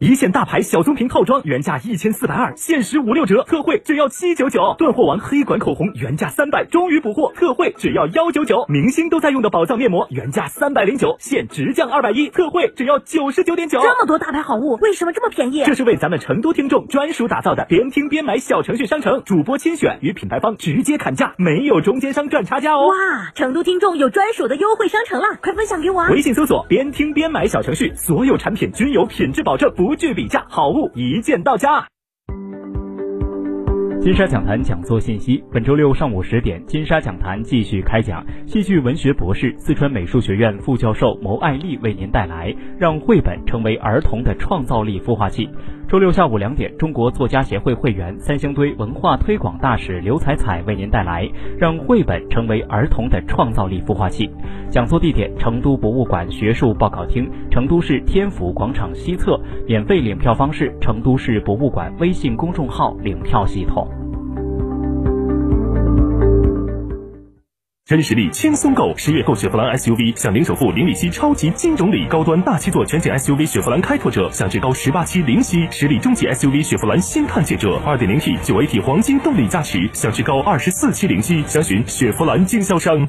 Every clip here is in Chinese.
一线大牌小棕瓶套装原价一千四百二，限时五六折，特惠只要七九九。断货王黑管口红原价三百，终于补货，特惠只要幺九九。明星都在用的宝藏面膜原价三百零九，现直降二百一，特惠只要九十九点九。这么多大牌好物，为什么这么便宜？这是为咱们成都听众专属打造的，边听边买小程序商城，主播亲选与品牌方直接砍价，没有中间商赚差价哦。哇，成都听众有专属的优惠商城了，快分享给我啊！微信搜索“边听边买”小程序，所有产品均有品质保证，不不惧比价，好物一键到家。金沙讲坛讲座信息：本周六上午十点，金沙讲坛继续开讲。戏剧文学博士、四川美术学院副教授牟爱丽为您带来《让绘本成为儿童的创造力孵化器》。周六下午两点，中国作家协会会员、三星堆文化推广大使刘彩彩为您带来《让绘本成为儿童的创造力孵化器》。讲座地点：成都博物馆学术报告厅、成都市天府广场西侧。免费领票方式：成都市博物馆微信公众号领票系统。真实力轻松购，十月购雪佛兰 SUV 享零首付、零利息超级金融礼，高端大七座全景 SUV 雪佛兰开拓者享至高十八期零息，实力中级 SUV 雪佛兰新探界者二点零 T 九 AT 黄金动力加持，享至高二十四期零息，详询雪佛兰经销商。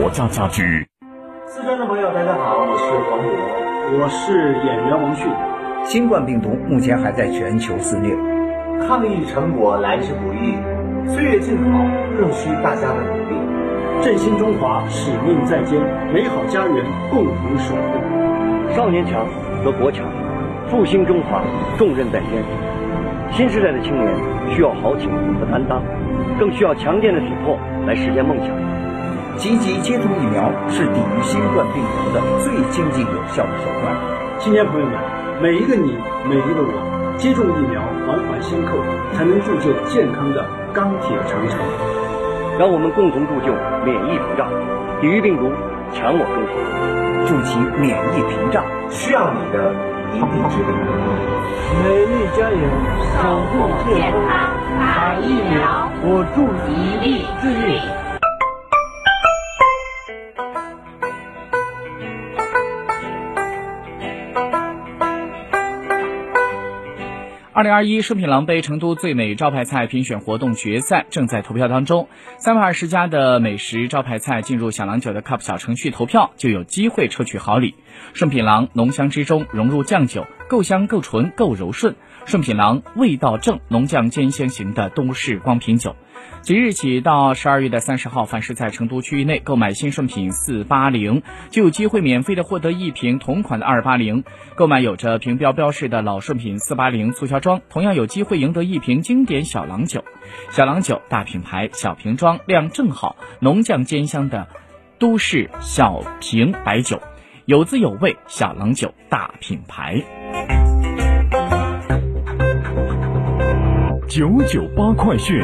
家家居。四川的朋友，大家好，我是黄渤，我是演员王迅。新冠病毒目前还在全球肆虐，抗疫成果来之不易，岁月静好更需大家的努力。振兴中华，使命在肩，美好家园共同守护。少年强则国强，复兴中华重任在肩。新时代的青年需要豪情和担当，更需要强健的体魄来实现梦想。积极接种疫苗是抵御新冠病毒的最经济有效的手段。青年朋友们，每一个你，每一个我，接种疫苗环环相扣，才能铸就健康的钢铁长城。让我们共同铸就免疫屏障，抵御病毒，强我中华，筑起免疫屏障，需要你的一臂之力。美丽加油，守护健康，打疫苗，我助一臂之力。二零二一顺品郎杯成都最美招牌菜评选活动决赛正在投票当中，三百二十家的美食招牌菜进入小郎酒的 Cup 小程序投票，就有机会抽取好礼。顺品郎浓香之中融入酱酒，够香够纯够柔顺。顺品郎味道正浓酱兼香型的东式光瓶酒。即日起到十二月的三十号，凡是在成都区域内购买新顺品四八零，就有机会免费的获得一瓶同款的二八零。购买有着瓶标标识的老顺品四八零促销装，同样有机会赢得一瓶经典小郎酒。小郎酒大品牌，小瓶装，量正好，浓酱兼香的都市小瓶白酒，有滋有味。小郎酒大品牌。九九八快讯。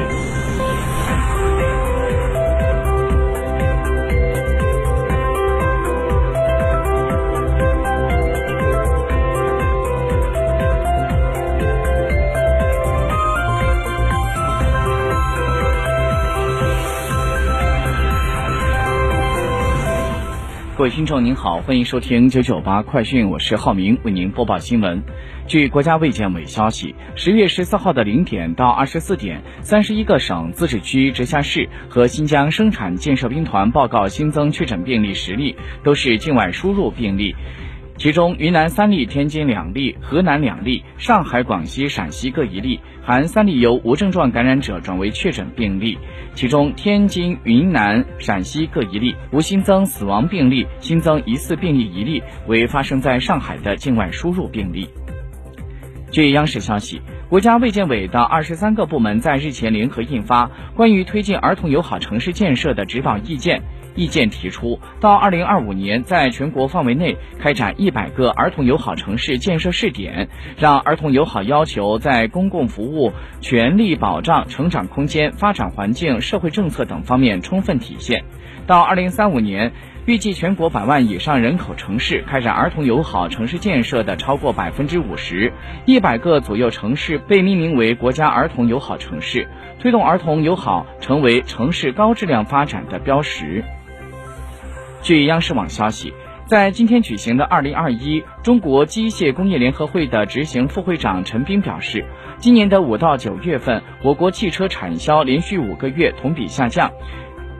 各位听众您好，欢迎收听九九八快讯，我是浩明，为您播报新闻。据国家卫健委消息，十月十四号的零点到二十四点，三十一个省、自治区、直辖市和新疆生产建设兵团报告新增确诊病例十例，都是境外输入病例。其中，云南三例，天津两例，河南两例，上海、广西、陕西各一例，含三例由无症状感染者转为确诊病例。其中，天津、云南、陕西各一例，无新增死亡病例，新增疑似病例一例，为发生在上海的境外输入病例。据央视消息，国家卫健委的二十三个部门在日前联合印发《关于推进儿童友好城市建设的指导意见》。意见提出，到二零二五年，在全国范围内开展一百个儿童友好城市建设试点，让儿童友好要求在公共服务、权利保障、成长空间、发展环境、社会政策等方面充分体现。到二零三五年，预计全国百万以上人口城市开展儿童友好城市建设的超过百分之五十，一百个左右城市被命名为国家儿童友好城市，推动儿童友好成为城市高质量发展的标识。据央视网消息，在今天举行的二零二一中国机械工业联合会的执行副会长陈斌表示，今年的五到九月份，我国汽车产销连续五个月同比下降。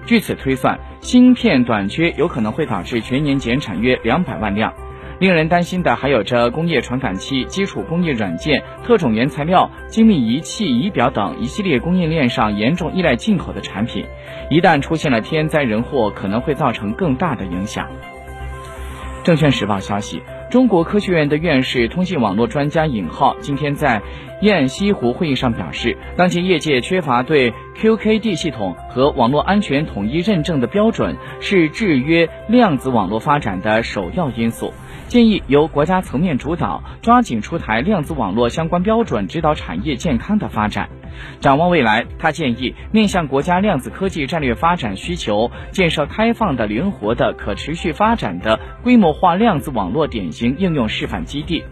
据此推算，芯片短缺有可能会导致全年减产约两百万辆。令人担心的还有着工业传感器、基础工业软件、特种原材料、精密仪器、仪表等一系列供应链上严重依赖进口的产品，一旦出现了天灾人祸，可能会造成更大的影响。证券时报消息，中国科学院的院士、通信网络专家尹浩今天在雁西湖会议上表示，当前业界缺乏对 QKD 系统和网络安全统一认证的标准，是制约量子网络发展的首要因素。建议由国家层面主导，抓紧出台量子网络相关标准，指导产业健康的发展。展望未来，他建议面向国家量子科技战略发展需求，建设开放的、灵活的、可持续发展的规模化量子网络典型应用示范基地，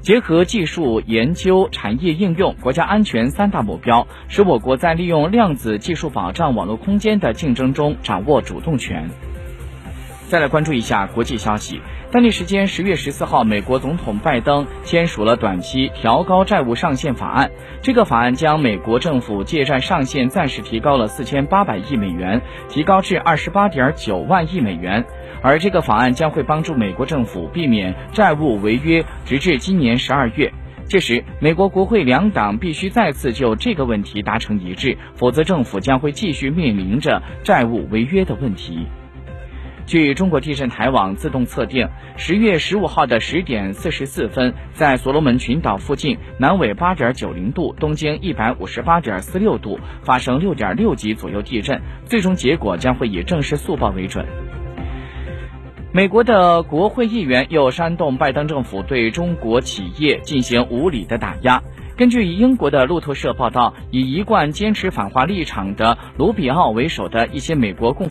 结合技术研究、产业应用、国家安全三大目标，使我国在利用量子技术保障网络空间的竞争中掌握主动权。再来关注一下国际消息。当地时间十月十四号，美国总统拜登签署了短期调高债务上限法案。这个法案将美国政府借债上限暂时提高了四千八百亿美元，提高至二十八点九万亿美元。而这个法案将会帮助美国政府避免债务违约，直至今年十二月。届时，美国国会两党必须再次就这个问题达成一致，否则政府将会继续面临着债务违约的问题。据中国地震台网自动测定，十月十五号的十点四十四分，在所罗门群岛附近南纬八点九零度、东经一百五十八点四六度发生六点六级左右地震，最终结果将会以正式速报为准。美国的国会议员又煽动拜登政府对中国企业进行无理的打压。根据英国的路透社报道，以一贯坚持反华立场的卢比奥为首的一些美国共。